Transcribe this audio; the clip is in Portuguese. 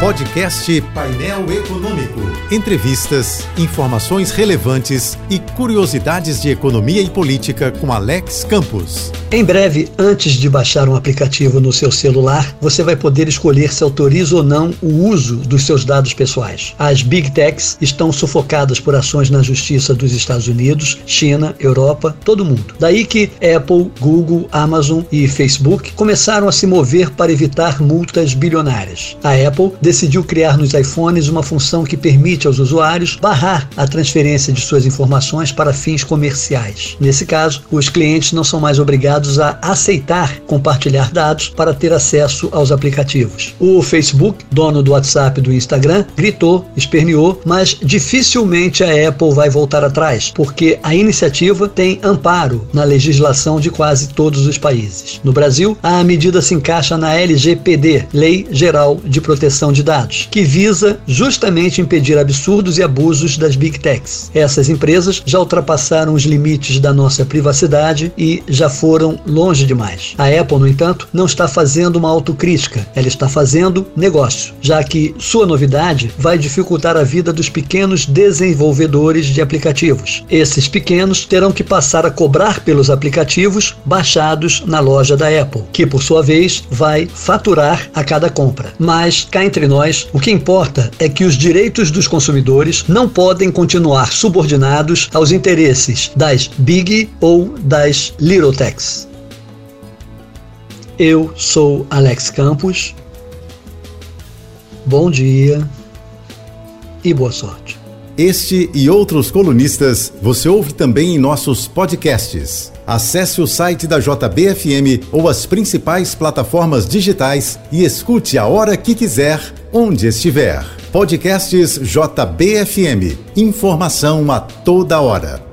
Podcast Painel Econômico. Entrevistas, informações relevantes e curiosidades de economia e política com Alex Campos. Em breve, antes de baixar um aplicativo no seu celular, você vai poder escolher se autoriza ou não o uso dos seus dados pessoais. As Big Techs estão sufocadas por ações na justiça dos Estados Unidos, China, Europa, todo mundo. Daí que Apple, Google, Amazon e Facebook começaram a se mover para evitar multas bilionárias. A Apple decidiu criar nos iPhones uma função que permite aos usuários barrar a transferência de suas informações para fins comerciais. Nesse caso, os clientes não são mais obrigados a aceitar compartilhar dados para ter acesso aos aplicativos. O Facebook, dono do WhatsApp e do Instagram, gritou, esperneou, mas dificilmente a Apple vai voltar atrás, porque a iniciativa tem amparo na legislação de quase todos os países. No Brasil, a medida se encaixa na LGPD, Lei Geral de Proteção de dados, que visa justamente impedir absurdos e abusos das Big Techs. Essas empresas já ultrapassaram os limites da nossa privacidade e já foram longe demais. A Apple, no entanto, não está fazendo uma autocrítica, ela está fazendo negócio, já que sua novidade vai dificultar a vida dos pequenos desenvolvedores de aplicativos. Esses pequenos terão que passar a cobrar pelos aplicativos baixados na loja da Apple, que por sua vez vai faturar a cada compra. Mas cá entre nós, o que importa é que os direitos dos consumidores não podem continuar subordinados aos interesses das Big ou das Little Techs. Eu sou Alex Campos. Bom dia e boa sorte. Este e outros colunistas você ouve também em nossos podcasts. Acesse o site da JBFM ou as principais plataformas digitais e escute a hora que quiser, onde estiver. Podcasts JBFM. Informação a toda hora.